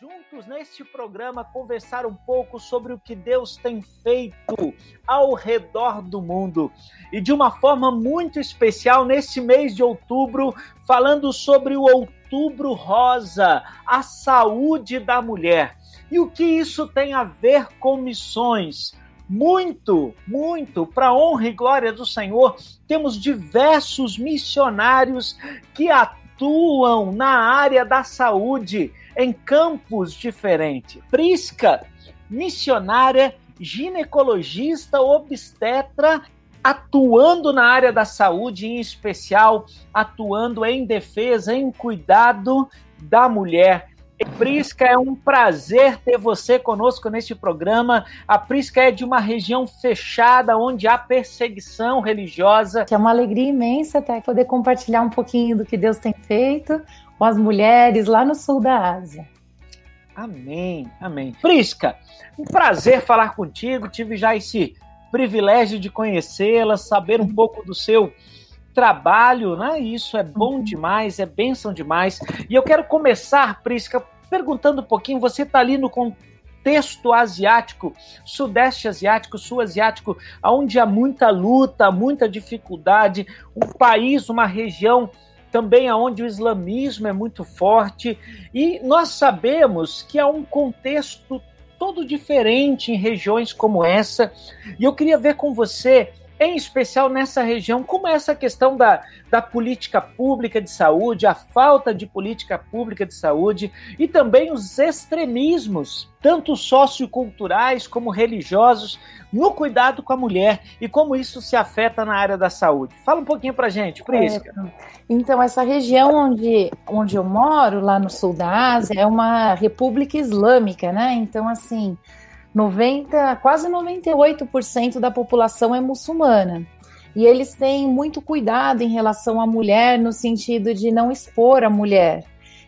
juntos neste programa conversar um pouco sobre o que Deus tem feito ao redor do mundo. E de uma forma muito especial, neste mês de outubro, falando sobre o Outubro Rosa, a saúde da mulher. E o que isso tem a ver com missões? Muito, muito, para honra e glória do Senhor, temos diversos missionários que atuam na área da saúde em campos diferentes. Prisca, missionária, ginecologista, obstetra, atuando na área da saúde, em especial atuando em defesa, em cuidado da mulher. Prisca, é um prazer ter você conosco neste programa. A Prisca é de uma região fechada onde há perseguição religiosa. É uma alegria imensa até poder compartilhar um pouquinho do que Deus tem feito com as mulheres lá no sul da Ásia. Amém, amém. Prisca, um prazer falar contigo. Tive já esse privilégio de conhecê-la, saber um pouco do seu trabalho, né? Isso é bom uhum. demais, é bênção demais. E eu quero começar, Prisca, perguntando um pouquinho. Você está ali no contexto asiático, sudeste asiático, sul asiático, onde há muita luta, muita dificuldade, um país, uma região também aonde o islamismo é muito forte e nós sabemos que há um contexto todo diferente em regiões como essa. E eu queria ver com você em especial nessa região, como é essa questão da, da política pública de saúde, a falta de política pública de saúde e também os extremismos, tanto socioculturais como religiosos, no cuidado com a mulher e como isso se afeta na área da saúde. Fala um pouquinho pra gente, Prisca. É, então, essa região onde, onde eu moro, lá no sul da Ásia, é uma república islâmica, né? Então, assim, 90, quase 98% da população é muçulmana. E eles têm muito cuidado em relação à mulher, no sentido de não expor a mulher.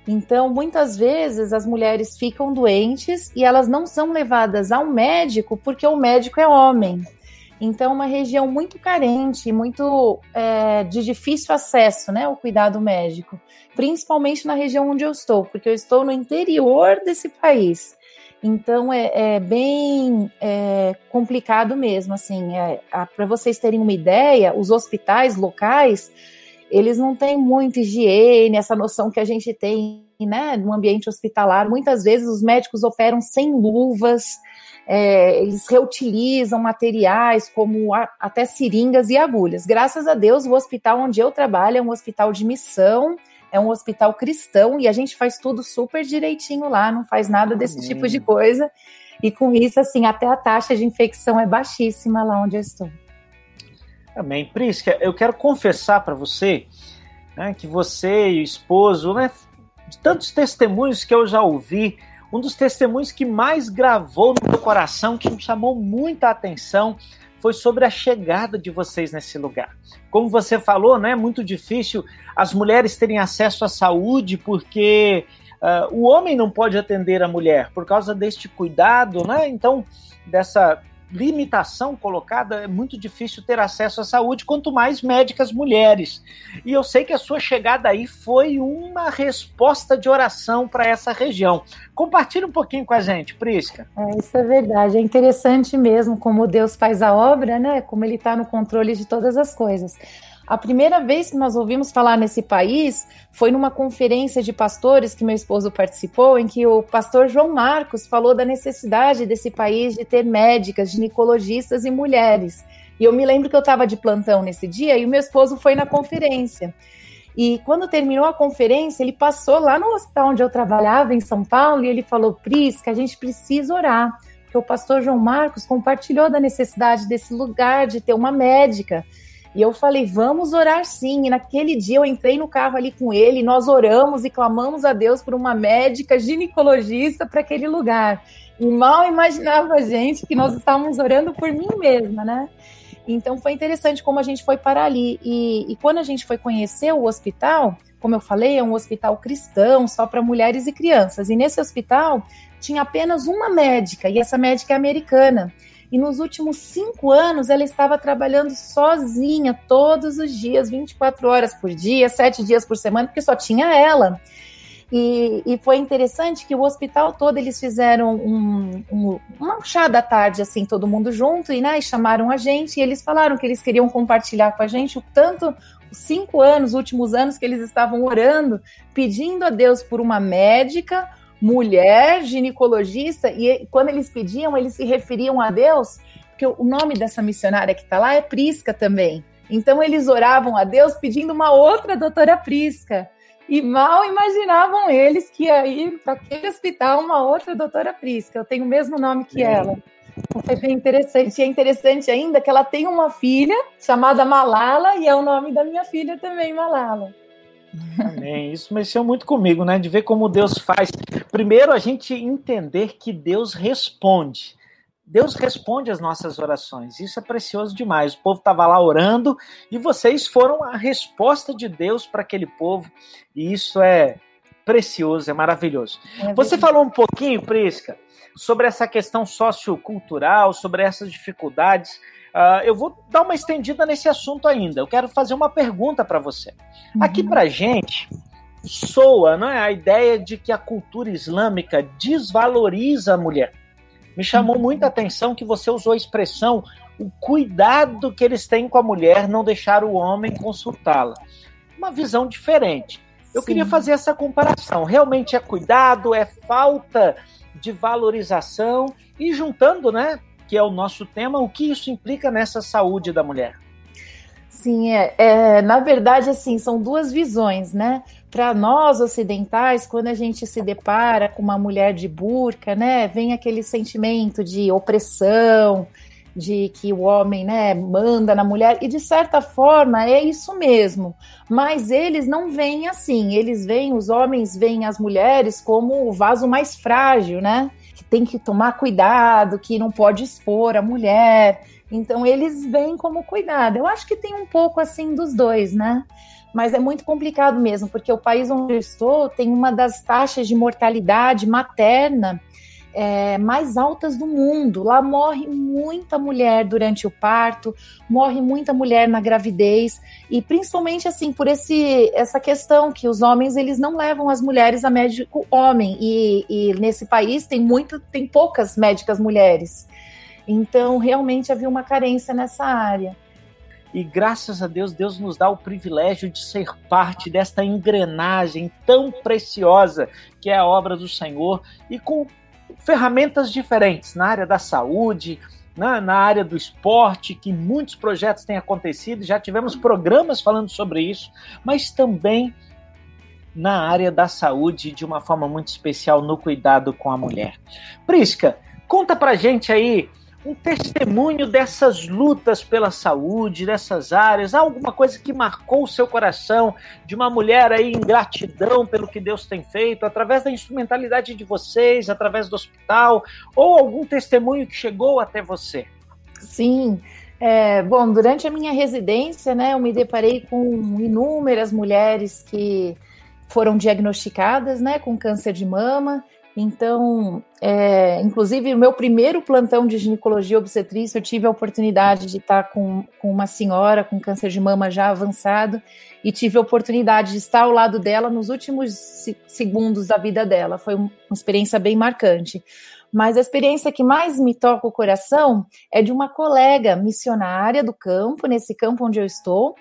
Então, muitas vezes as mulheres ficam doentes e elas não são levadas ao médico porque o médico é homem. Então, uma região muito carente, muito é, de difícil acesso, né, ao cuidado médico, principalmente na região onde eu estou, porque eu estou no interior desse país. Então é, é bem é, complicado mesmo, assim. É, Para vocês terem uma ideia, os hospitais locais eles não têm muita higiene, essa noção que a gente tem, né, no ambiente hospitalar. Muitas vezes os médicos operam sem luvas, é, eles reutilizam materiais como a, até seringas e agulhas. Graças a Deus, o hospital onde eu trabalho é um hospital de missão é um hospital cristão e a gente faz tudo super direitinho lá, não faz nada desse Amém. tipo de coisa. E com isso, assim, até a taxa de infecção é baixíssima lá onde eu estou. Amém. Prisca, eu quero confessar para você né, que você e o esposo, né, de tantos testemunhos que eu já ouvi, um dos testemunhos que mais gravou no meu coração, que me chamou muita atenção, foi sobre a chegada de vocês nesse lugar. Como você falou, não é muito difícil as mulheres terem acesso à saúde porque uh, o homem não pode atender a mulher por causa deste cuidado, né? Então, dessa limitação colocada, é muito difícil ter acesso à saúde, quanto mais médicas mulheres. E eu sei que a sua chegada aí foi uma resposta de oração para essa região. Compartilhe um pouquinho com a gente, Prisca. É, isso é verdade. É interessante mesmo como Deus faz a obra, né? Como ele está no controle de todas as coisas. A primeira vez que nós ouvimos falar nesse país foi numa conferência de pastores que meu esposo participou, em que o pastor João Marcos falou da necessidade desse país de ter médicas, ginecologistas e mulheres. E eu me lembro que eu estava de plantão nesse dia e o meu esposo foi na conferência. E quando terminou a conferência, ele passou lá no hospital onde eu trabalhava, em São Paulo, e ele falou: Pris, que a gente precisa orar, porque o pastor João Marcos compartilhou da necessidade desse lugar de ter uma médica. E eu falei, vamos orar sim. E naquele dia eu entrei no carro ali com ele, nós oramos e clamamos a Deus por uma médica ginecologista para aquele lugar. E mal imaginava a gente que nós estávamos orando por mim mesma, né? Então foi interessante como a gente foi para ali. E, e quando a gente foi conhecer o hospital, como eu falei, é um hospital cristão, só para mulheres e crianças. E nesse hospital tinha apenas uma médica, e essa médica é americana. E nos últimos cinco anos ela estava trabalhando sozinha todos os dias, 24 horas por dia, sete dias por semana, porque só tinha ela. E, e, foi interessante que o hospital todo eles fizeram um, um, um chá da tarde, assim, todo mundo junto, e, né, e chamaram a gente, e eles falaram que eles queriam compartilhar com a gente o tanto os cinco anos, últimos anos que eles estavam orando, pedindo a Deus por uma médica, mulher, ginecologista, e quando eles pediam, eles se referiam a Deus, porque o nome dessa missionária que está lá é Prisca também. Então eles oravam a Deus pedindo uma outra doutora Prisca. E mal imaginavam eles que ia ir para aquele hospital uma outra doutora Prisca. Eu tenho o mesmo nome que ela. Então, foi bem interessante. E é interessante ainda que ela tem uma filha chamada Malala e é o nome da minha filha também, Malala. Amém. Isso mexeu muito comigo, né? De ver como Deus faz. Primeiro, a gente entender que Deus responde. Deus responde às nossas orações. Isso é precioso demais. O povo estava lá orando e vocês foram a resposta de Deus para aquele povo. E isso é precioso, é maravilhoso. É Você falou um pouquinho, Prisca, sobre essa questão sociocultural, sobre essas dificuldades. Uh, eu vou dar uma estendida nesse assunto ainda. Eu quero fazer uma pergunta para você. Uhum. Aqui para gente soa não é, a ideia de que a cultura islâmica desvaloriza a mulher. Me chamou muita atenção que você usou a expressão o cuidado que eles têm com a mulher, não deixar o homem consultá-la. Uma visão diferente. Eu Sim. queria fazer essa comparação. Realmente é cuidado, é falta de valorização e juntando, né, que é o nosso tema, o que isso implica nessa saúde da mulher? Sim, é, é, na verdade, assim, são duas visões, né? Para nós ocidentais, quando a gente se depara com uma mulher de burca, né, vem aquele sentimento de opressão, de que o homem, né, manda na mulher, e de certa forma é isso mesmo. Mas eles não veem assim, eles veem, os homens veem as mulheres como o vaso mais frágil, né? Tem que tomar cuidado, que não pode expor a mulher. Então eles veem como cuidado. Eu acho que tem um pouco assim dos dois, né? Mas é muito complicado mesmo, porque o país onde eu estou tem uma das taxas de mortalidade materna é, mais altas do mundo. Lá morre muita mulher durante o parto, morre muita mulher na gravidez e principalmente assim por esse essa questão que os homens eles não levam as mulheres a médico homem e, e nesse país tem muito tem poucas médicas mulheres. Então, realmente havia uma carência nessa área. E graças a Deus, Deus nos dá o privilégio de ser parte desta engrenagem tão preciosa que é a obra do Senhor e com ferramentas diferentes na área da saúde, na, na área do esporte, que muitos projetos têm acontecido, já tivemos programas falando sobre isso, mas também na área da saúde de uma forma muito especial no cuidado com a mulher. Prisca, conta pra gente aí um testemunho dessas lutas pela saúde, dessas áreas, alguma coisa que marcou o seu coração, de uma mulher aí em gratidão pelo que Deus tem feito, através da instrumentalidade de vocês, através do hospital, ou algum testemunho que chegou até você? Sim. É, bom, durante a minha residência, né, eu me deparei com inúmeras mulheres que foram diagnosticadas, né, com câncer de mama então, é, inclusive, o meu primeiro plantão de ginecologia obstetrícia, eu tive a oportunidade de estar com, com uma senhora com câncer de mama já avançado e tive a oportunidade de estar ao lado dela nos últimos segundos da vida dela. Foi uma experiência bem marcante. Mas a experiência que mais me toca o coração é de uma colega missionária do campo, nesse campo onde eu estou,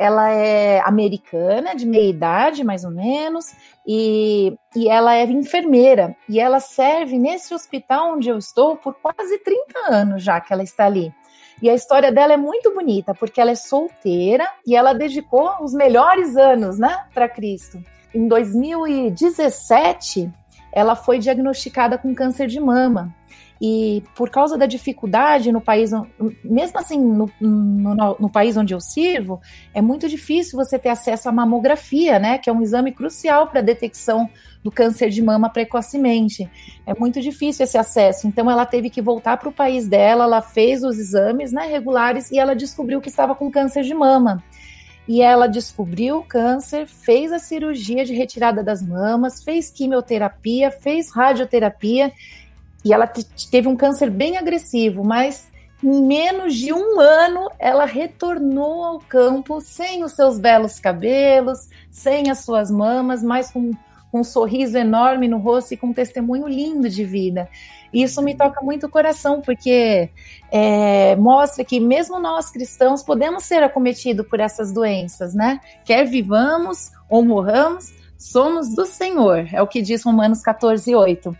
ela é americana, de meia idade, mais ou menos, e, e ela é enfermeira. E ela serve nesse hospital onde eu estou por quase 30 anos já que ela está ali. E a história dela é muito bonita, porque ela é solteira e ela dedicou os melhores anos, né, para Cristo. Em 2017, ela foi diagnosticada com câncer de mama. E por causa da dificuldade no país, mesmo assim, no, no, no, país onde eu sirvo, é muito difícil você ter acesso à mamografia, né? Que é um exame crucial para a detecção do câncer de mama precocemente. É muito difícil esse acesso. Então, ela teve que voltar para o país dela, ela fez os exames né, regulares e ela descobriu que estava com câncer de mama. E ela descobriu o câncer, fez a cirurgia de retirada das mamas, fez quimioterapia, fez radioterapia e ela teve um câncer bem agressivo, mas em menos de um ano ela retornou ao campo sem os seus belos cabelos, sem as suas mamas, mas com com um sorriso enorme no rosto e com um testemunho lindo de vida. Isso me toca muito o coração, porque é, mostra que mesmo nós cristãos podemos ser acometidos por essas doenças, né? Quer vivamos ou morramos, somos do Senhor, é o que diz Romanos 14, 8.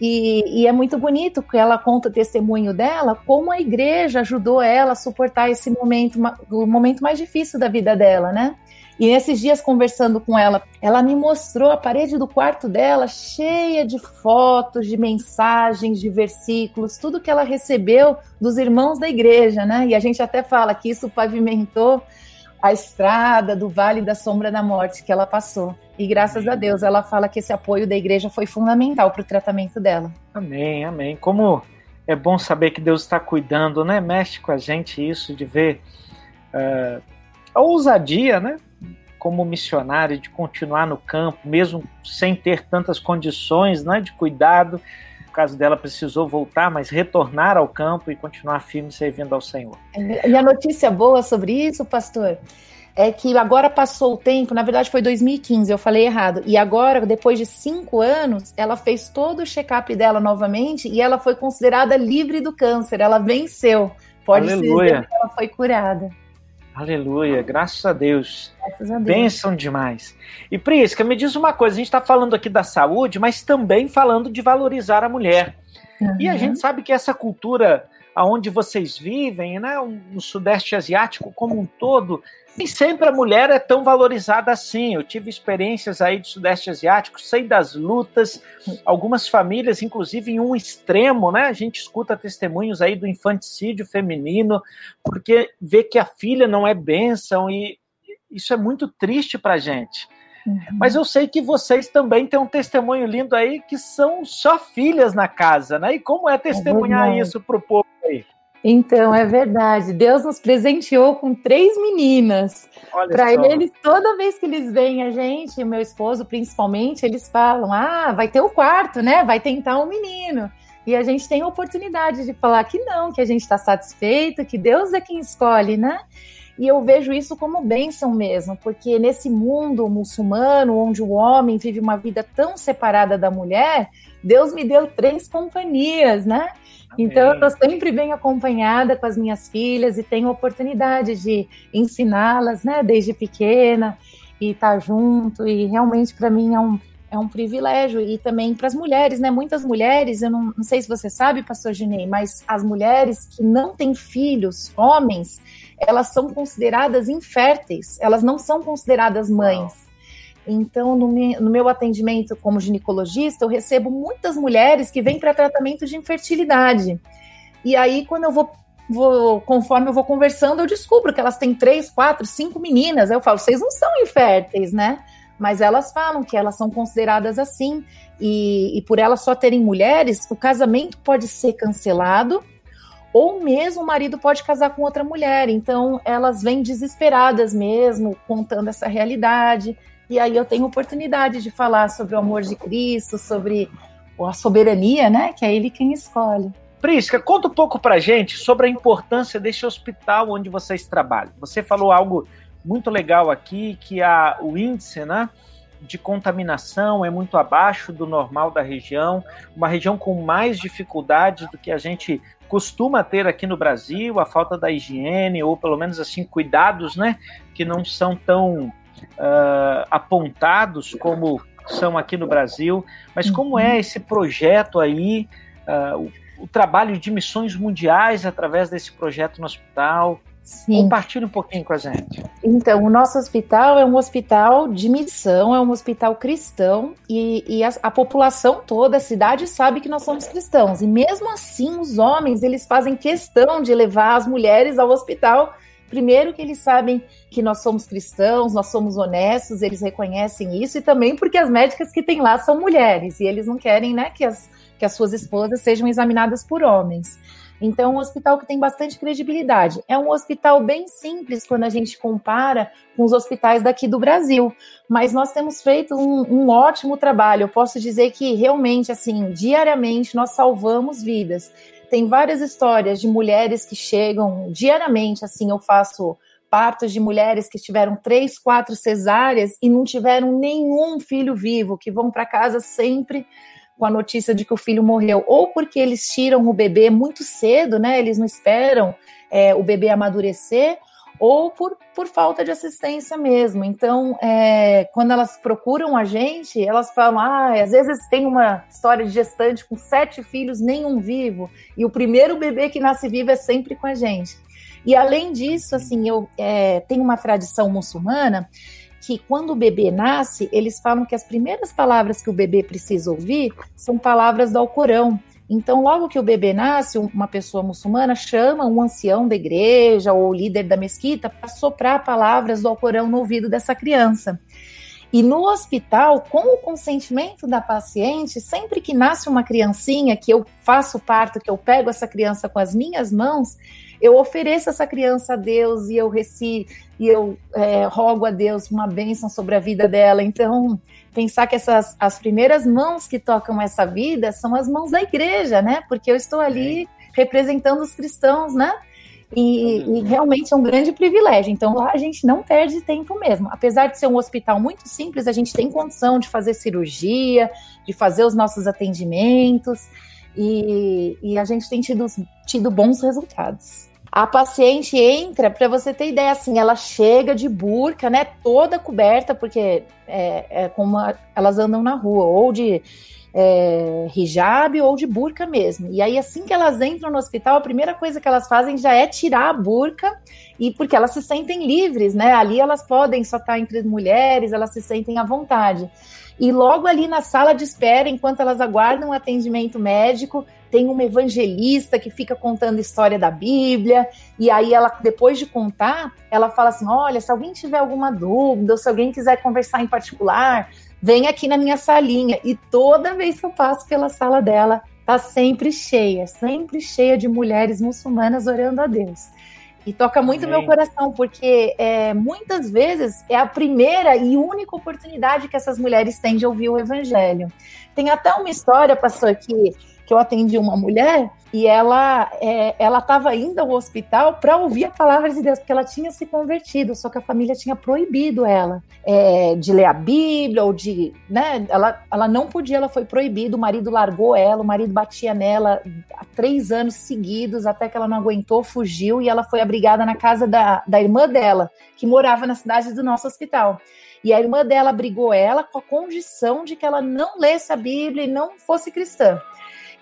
E, e, é muito bonito que ela conta o testemunho dela, como a igreja ajudou ela a suportar esse momento, o momento mais difícil da vida dela, né? E nesses dias conversando com ela, ela me mostrou a parede do quarto dela cheia de fotos, de mensagens, de versículos, tudo que ela recebeu dos irmãos da igreja, né? E a gente até fala que isso pavimentou a estrada do Vale da Sombra da Morte que ela passou. E graças a Deus, ela fala que esse apoio da igreja foi fundamental para o tratamento dela. Amém, amém. Como é bom saber que Deus está cuidando, né? Mexe com a gente isso de ver uh, a ousadia, né? como missionária, de continuar no campo, mesmo sem ter tantas condições né, de cuidado. No caso dela, precisou voltar, mas retornar ao campo e continuar firme servindo ao Senhor. E a notícia boa sobre isso, pastor, é que agora passou o tempo, na verdade foi 2015, eu falei errado, e agora, depois de cinco anos, ela fez todo o check-up dela novamente e ela foi considerada livre do câncer, ela venceu. Pode Aleluia. ser que ela foi curada. Aleluia, graças a Deus. Graças a Deus. Bênção demais. E Prisca, me diz uma coisa: a gente está falando aqui da saúde, mas também falando de valorizar a mulher. Uhum. E a gente sabe que essa cultura aonde vocês vivem, né, no Sudeste Asiático como um todo, nem sempre a mulher é tão valorizada assim. Eu tive experiências aí do Sudeste Asiático, sei das lutas, algumas famílias, inclusive em um extremo, né? A gente escuta testemunhos aí do infanticídio feminino, porque vê que a filha não é bênção e isso é muito triste para gente. Uhum. Mas eu sei que vocês também têm um testemunho lindo aí que são só filhas na casa, né? E como é testemunhar é isso para o povo aí? Então, é verdade. Deus nos presenteou com três meninas. Para eles, toda vez que eles veem a gente, meu esposo principalmente, eles falam: ah, vai ter o quarto, né? Vai tentar um menino. E a gente tem a oportunidade de falar que não, que a gente está satisfeito, que Deus é quem escolhe, né? E eu vejo isso como bênção mesmo, porque nesse mundo muçulmano, onde o homem vive uma vida tão separada da mulher, Deus me deu três companhias, né? Então, eu estou sempre bem acompanhada com as minhas filhas e tenho oportunidade de ensiná-las, né, desde pequena, e estar tá junto. E realmente, para mim, é um, é um privilégio. E também para as mulheres, né? Muitas mulheres, eu não, não sei se você sabe, pastor Ginei, mas as mulheres que não têm filhos, homens, elas são consideradas inférteis, elas não são consideradas mães. Então, no, no meu atendimento como ginecologista, eu recebo muitas mulheres que vêm para tratamento de infertilidade. E aí, quando eu vou, vou, conforme eu vou conversando, eu descubro que elas têm três, quatro, cinco meninas. Eu falo, vocês não são inférteis, né? Mas elas falam que elas são consideradas assim. E, e por elas só terem mulheres, o casamento pode ser cancelado ou mesmo o marido pode casar com outra mulher. Então, elas vêm desesperadas mesmo, contando essa realidade. E aí eu tenho oportunidade de falar sobre o amor de Cristo, sobre a soberania, né? Que é ele quem escolhe. Prisca, conta um pouco pra gente sobre a importância desse hospital onde vocês trabalham. Você falou algo muito legal aqui, que a, o índice, né? de contaminação é muito abaixo do normal da região, uma região com mais dificuldades do que a gente costuma ter aqui no Brasil, a falta da higiene, ou pelo menos assim, cuidados, né, que não são tão uh, apontados como são aqui no Brasil, mas como é uhum. esse projeto aí, uh, o, o, trabalho de missões mundiais através desse projeto no hospital? Sim. Compartilhe um pouquinho com a gente. Então, o nosso hospital é um hospital de missão, é um hospital cristão, e, e a, a, população toda, a cidade, sabe que nós somos cristãos. E mesmo assim, os homens, eles fazem questão de levar as mulheres ao hospital Primeiro que eles sabem que nós somos cristãos, nós somos honestos, eles reconhecem isso, e também porque as médicas que tem lá são mulheres, e eles não querem né, que, as, que as suas esposas sejam examinadas por homens. Então, um hospital que tem bastante credibilidade. É um hospital bem simples quando a gente compara com os hospitais daqui do Brasil, mas nós temos feito um, um ótimo trabalho. Eu posso dizer que realmente, assim, diariamente nós salvamos vidas tem várias histórias de mulheres que chegam diariamente, assim, eu faço partos de mulheres que tiveram três, quatro cesáreas e não tiveram nenhum filho vivo, que vão para casa sempre com a notícia de que o filho morreu, ou porque eles tiram o bebê muito cedo, né? Eles não esperam é, o bebê amadurecer, ou por, por falta de assistência mesmo. Então, é, quando elas procuram a gente, elas falam: ah, às vezes tem uma história de gestante com sete filhos, nenhum vivo, e o primeiro bebê que nasce vivo é sempre com a gente. E além disso, assim, eu é, tenho uma tradição muçulmana que quando o bebê nasce, eles falam que as primeiras palavras que o bebê precisa ouvir são palavras do Alcorão. Então, logo que o bebê nasce, uma pessoa muçulmana chama um ancião da igreja ou líder da mesquita para soprar palavras do Alcorão no ouvido dessa criança. E no hospital, com o consentimento da paciente, sempre que nasce uma criancinha, que eu faço parto, que eu pego essa criança com as minhas mãos, eu ofereço essa criança a Deus e eu reci, e eu é, rogo a Deus uma bênção sobre a vida dela. Então, pensar que essas as primeiras mãos que tocam essa vida são as mãos da igreja, né? Porque eu estou ali representando os cristãos, né? E, e, realmente é um grande privilégio. Então lá a gente não perde tempo mesmo. Apesar de ser um hospital muito simples, a gente tem condição de fazer cirurgia, de fazer os nossos atendimentos e, e a gente tem tido, tido bons resultados. A paciente entra, para você ter ideia, assim, ela chega de burca, né, toda coberta, porque é, é como elas andam na rua, ou de é, hijab ou de burca mesmo. E aí, assim que elas entram no hospital, a primeira coisa que elas fazem já é tirar a burca, e porque elas se sentem livres, né? Ali elas podem só estar entre mulheres, elas se sentem à vontade. E logo ali na sala de espera, enquanto elas aguardam o atendimento médico, tem uma evangelista que fica contando história da Bíblia, e aí ela, depois de contar, ela fala assim: olha, se alguém tiver alguma dúvida, ou se alguém quiser conversar em particular, vem aqui na minha salinha. E toda vez que eu passo pela sala dela, tá sempre cheia, sempre cheia de mulheres muçulmanas orando a Deus. E toca muito Amém. meu coração, porque é, muitas vezes é a primeira e única oportunidade que essas mulheres têm de ouvir o evangelho. Tem até uma história, pastor, que que eu atendi uma mulher e ela é, ela estava indo ao hospital para ouvir a palavra de Deus, porque ela tinha se convertido, só que a família tinha proibido ela é, de ler a Bíblia ou de, né? Ela, ela não podia, ela foi proibida. O marido largou ela, o marido batia nela há três anos seguidos, até que ela não aguentou, fugiu e ela foi abrigada na casa da, da irmã dela, que morava na cidade do nosso hospital. E a irmã dela brigou ela com a condição de que ela não lesse a Bíblia e não fosse cristã.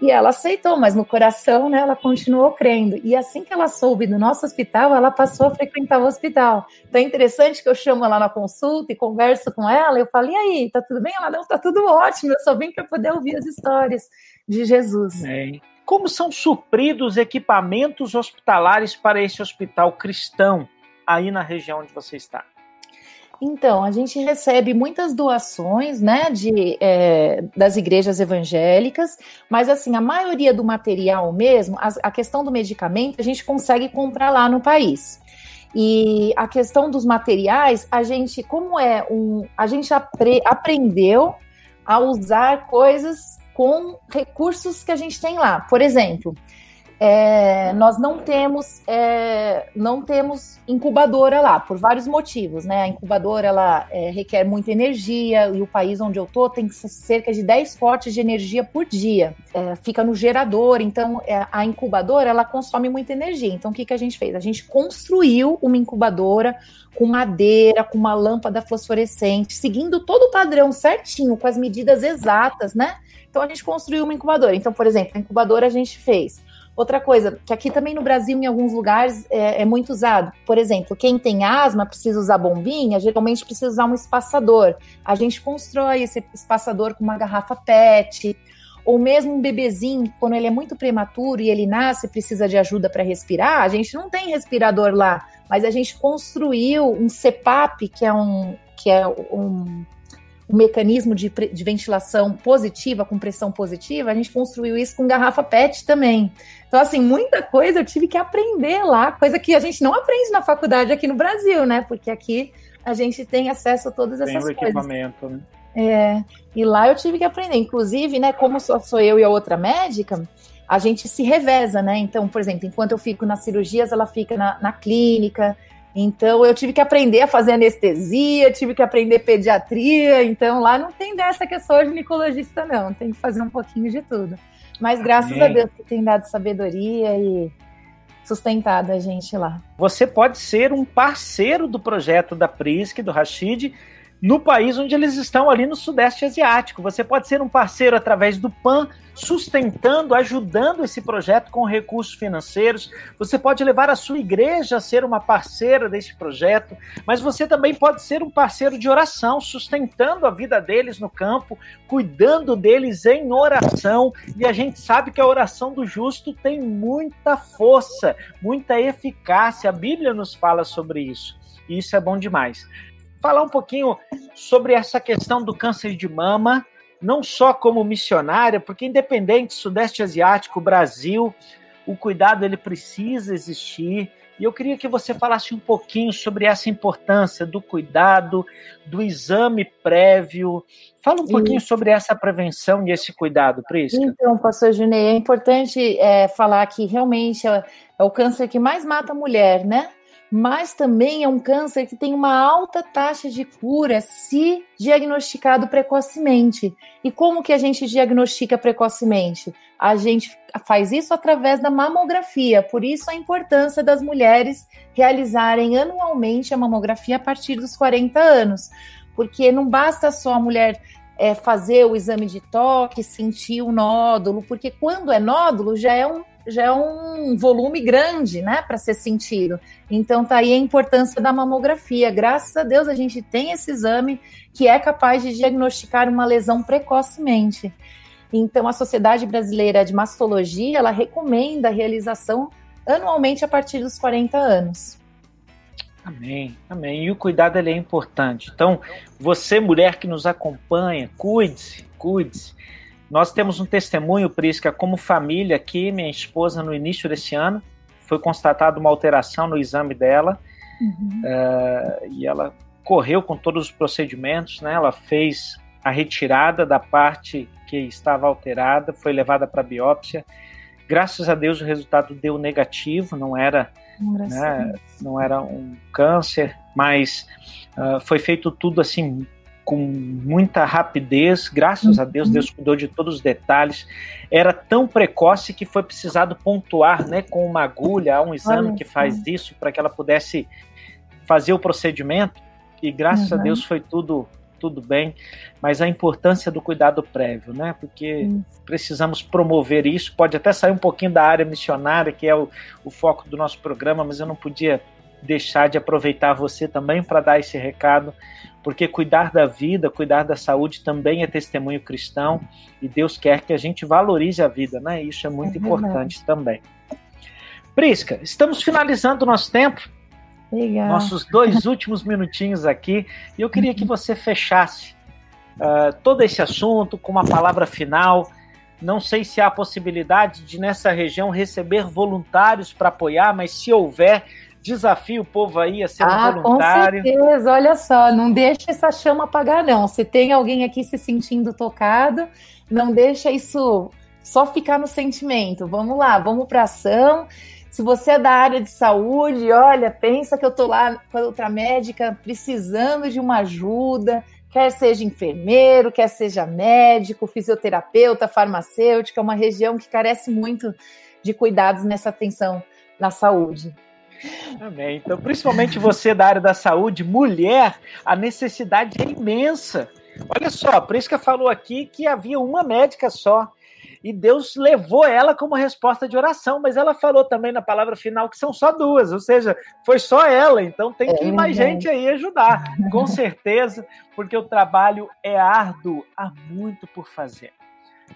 E ela aceitou, mas no coração, né, ela continuou crendo. E assim que ela soube do nosso hospital, ela passou a frequentar o hospital. Então é interessante que eu chamo ela na consulta e converso com ela. Eu falo, e aí, tá tudo bem? Ela, não, tá tudo ótimo. Eu só vim para poder ouvir as histórias de Jesus. É. Como são supridos equipamentos hospitalares para esse hospital cristão aí na região onde você está? Então, a gente recebe muitas doações, né, de, é, das igrejas evangélicas, mas assim, a maioria do material mesmo, a, a, questão do medicamento, a gente consegue comprar lá no país. E a questão dos materiais, a gente, como é um, a gente apre, aprendeu a usar coisas com recursos que a gente tem lá. Por exemplo, é, nós não temos é, não temos incubadora lá por vários motivos, né? A incubadora ela é, requer muita energia e o país onde eu tô tem cerca de 10 cortes de energia por dia. É, fica no gerador, então é, a incubadora ela consome muita energia. Então o que, que a gente fez? A gente construiu uma incubadora com madeira, com uma lâmpada fosforescente, seguindo todo o padrão certinho, com as medidas exatas, né? Então a gente construiu uma incubadora. Então, por exemplo, a incubadora a gente fez Outra coisa, que aqui também no Brasil, em alguns lugares, é, é, muito usado. Por exemplo, quem tem asma precisa usar bombinha, geralmente precisa usar um espaçador. A gente constrói esse espaçador com uma garrafa PET. Ou mesmo um bebezinho, quando ele é muito prematuro e ele nasce precisa de ajuda para respirar, a gente não tem respirador lá, mas a gente construiu um CPAP, que é um, que é um um mecanismo de, de, ventilação positiva, com pressão positiva, a gente construiu isso com garrafa PET também. Então, assim, muita coisa eu tive que aprender lá, coisa que a gente não aprende na faculdade aqui no Brasil, né? Porque aqui a gente tem acesso a todas essas tem o coisas. equipamento, né? É, e lá eu tive que aprender. Inclusive, né, como só sou eu e a outra médica, a gente se reveza, né? Então, por exemplo, enquanto eu fico nas cirurgias, ela fica na, na clínica, Então eu tive que aprender a fazer anestesia, tive que aprender pediatria, então lá não tem dessa que eu sou ginecologista, não, tem que fazer um pouquinho de tudo. Mas graças Amém. a Deus que tem dado sabedoria e sustentado a gente lá. Você pode ser um parceiro do projeto da Prisk, do Rashid, no país onde eles estão, ali no Sudeste Asiático. Você pode ser um parceiro através do PAN, sustentando, ajudando esse projeto com recursos financeiros. Você pode levar a sua igreja a ser uma parceira desse projeto, mas você também pode ser um parceiro de oração, sustentando a vida deles no campo, cuidando deles em oração. E a gente sabe que a oração do justo tem muita força, muita eficácia. A Bíblia nos fala sobre isso. E isso é bom demais falar um pouquinho sobre essa questão do câncer de mama, não só como missionária, porque independente Sudeste Asiático, Brasil, o cuidado ele precisa existir. E eu queria que você falasse um pouquinho sobre essa importância do cuidado, do exame prévio. Fala um pouquinho Isso. sobre essa prevenção e esse cuidado, Prisca. Então, pastor Junei, é importante é, falar que realmente é, é o câncer que mais mata a mulher, né? Mas também é um câncer que tem uma alta taxa de cura se diagnosticado precocemente. E como que a gente diagnostica precocemente? A gente faz isso através da mamografia, por isso a importância das mulheres realizarem anualmente a mamografia a partir dos 40 anos, porque não basta só a mulher é, fazer o exame de toque, sentir o nódulo, porque quando é nódulo já é um já é um volume grande, né, para ser sentido. Então tá aí a importância da mamografia. Graças a Deus a gente tem esse exame que é capaz de diagnosticar uma lesão precocemente. Então a Sociedade Brasileira de Mastologia, ela recomenda a realização anualmente a partir dos 40 anos. Amém, amém. E o cuidado ele é importante. Então, você mulher que nos acompanha, cuide-se, cuide-se nós temos um testemunho, Prisca, como família aqui, minha esposa, no início desse ano, foi constatada uma alteração no exame dela, uhum. uh, e ela correu com todos os procedimentos, né? Ela fez a retirada da parte que estava alterada, foi levada para biópsia. Graças a Deus o resultado deu negativo, não era, né, não era um câncer, mas uh, foi feito tudo assim com muita rapidez, graças a Deus, Deus cuidou de todos os detalhes. Era tão precoce que foi precisado pontuar, né, com uma agulha, há um exame que faz isso para que ela pudesse fazer o procedimento. E graças uhum. a Deus foi tudo tudo bem, mas a importância do cuidado prévio, né? Porque precisamos promover isso. Pode até sair um pouquinho da área missionária, que é o, o foco do nosso programa, mas eu não podia deixar de aproveitar você também para dar esse recado, porque cuidar da vida, cuidar da saúde também é testemunho cristão e Deus quer que a gente valorize a vida, né? Isso é muito é importante também. Prisca, estamos finalizando o nosso tempo. Legal. Nossos dois últimos minutinhos aqui, e eu queria que uhum. você fechasse uh, todo esse assunto com uma palavra final. Não sei se há possibilidade de nessa região receber voluntários para apoiar, mas se houver, desafio o povo aí a ser ah, um voluntário. Com certeza, olha só, não deixa essa chama apagar, não. Se tem alguém aqui se sentindo tocado, não deixa isso só ficar no sentimento. Vamos lá, vamos para ação. Se você é da área de saúde, olha, pensa que eu tô lá com a outra médica precisando de uma ajuda, quer seja enfermeiro, quer seja médico, fisioterapeuta, farmacêutico, é uma região que carece muito de cuidados nessa atenção na saúde. Amém. Então, principalmente você da área da saúde, mulher, a necessidade é imensa. Olha só, a Prisca falou aqui que havia uma médica só. E Deus levou ela como resposta de oração, mas ela falou também na palavra final que são só duas, ou seja, foi só ela, então tem que ir mais é. gente aí ajudar, com certeza, porque o trabalho é árduo, há muito por fazer.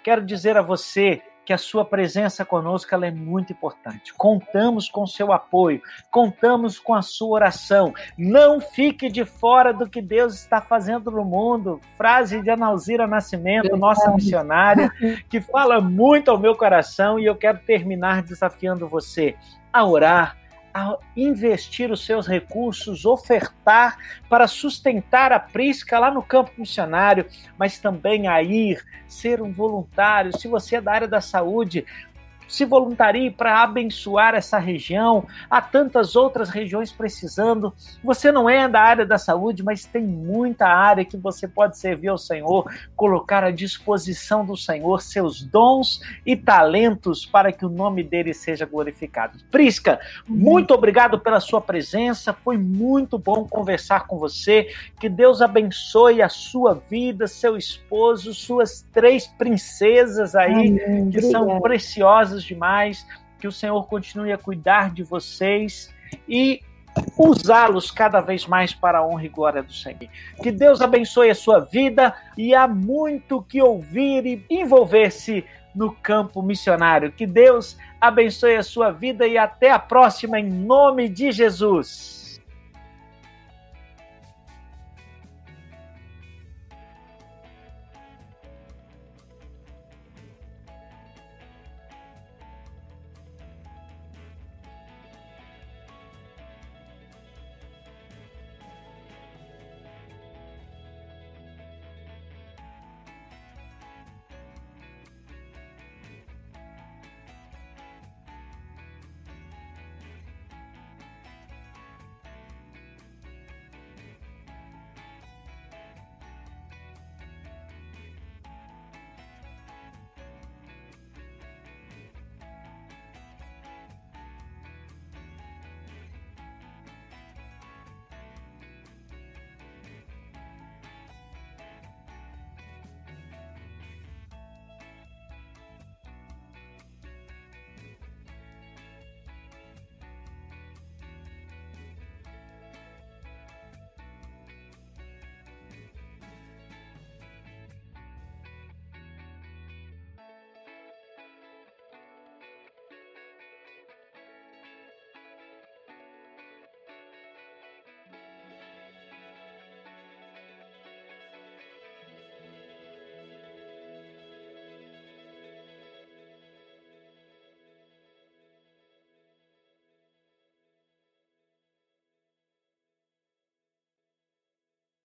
Quero dizer a você que a sua presença conosco é muito importante. Contamos com seu apoio, contamos com a sua oração. Não fique de fora do que Deus está fazendo no mundo. Frase de Analzira Nascimento, nossa missionária, que fala muito ao meu coração e eu quero terminar desafiando você a orar a investir os seus recursos, ofertar para sustentar a Prisca lá no campo missionário, mas também a ir, ser um voluntário. Se você é da área da saúde, se voluntarie para abençoar essa região. Há tantas outras regiões precisando. Você não é da área da saúde, mas tem muita área que você pode servir ao Senhor, colocar à disposição do Senhor seus dons e talentos para que o nome dele seja glorificado. Prisca, muito obrigado pela sua presença. Foi muito bom conversar com você. Que Deus abençoe a sua vida, seu esposo, suas três princesas aí, Amém. que são preciosas demais. Que o Senhor continue a cuidar de vocês e usá-los cada vez mais para a honra e glória do Senhor. Que Deus abençoe a sua vida e há muito que ouvir e envolver-se no campo missionário. Que Deus abençoe a sua vida e até a próxima, em nome de Jesus.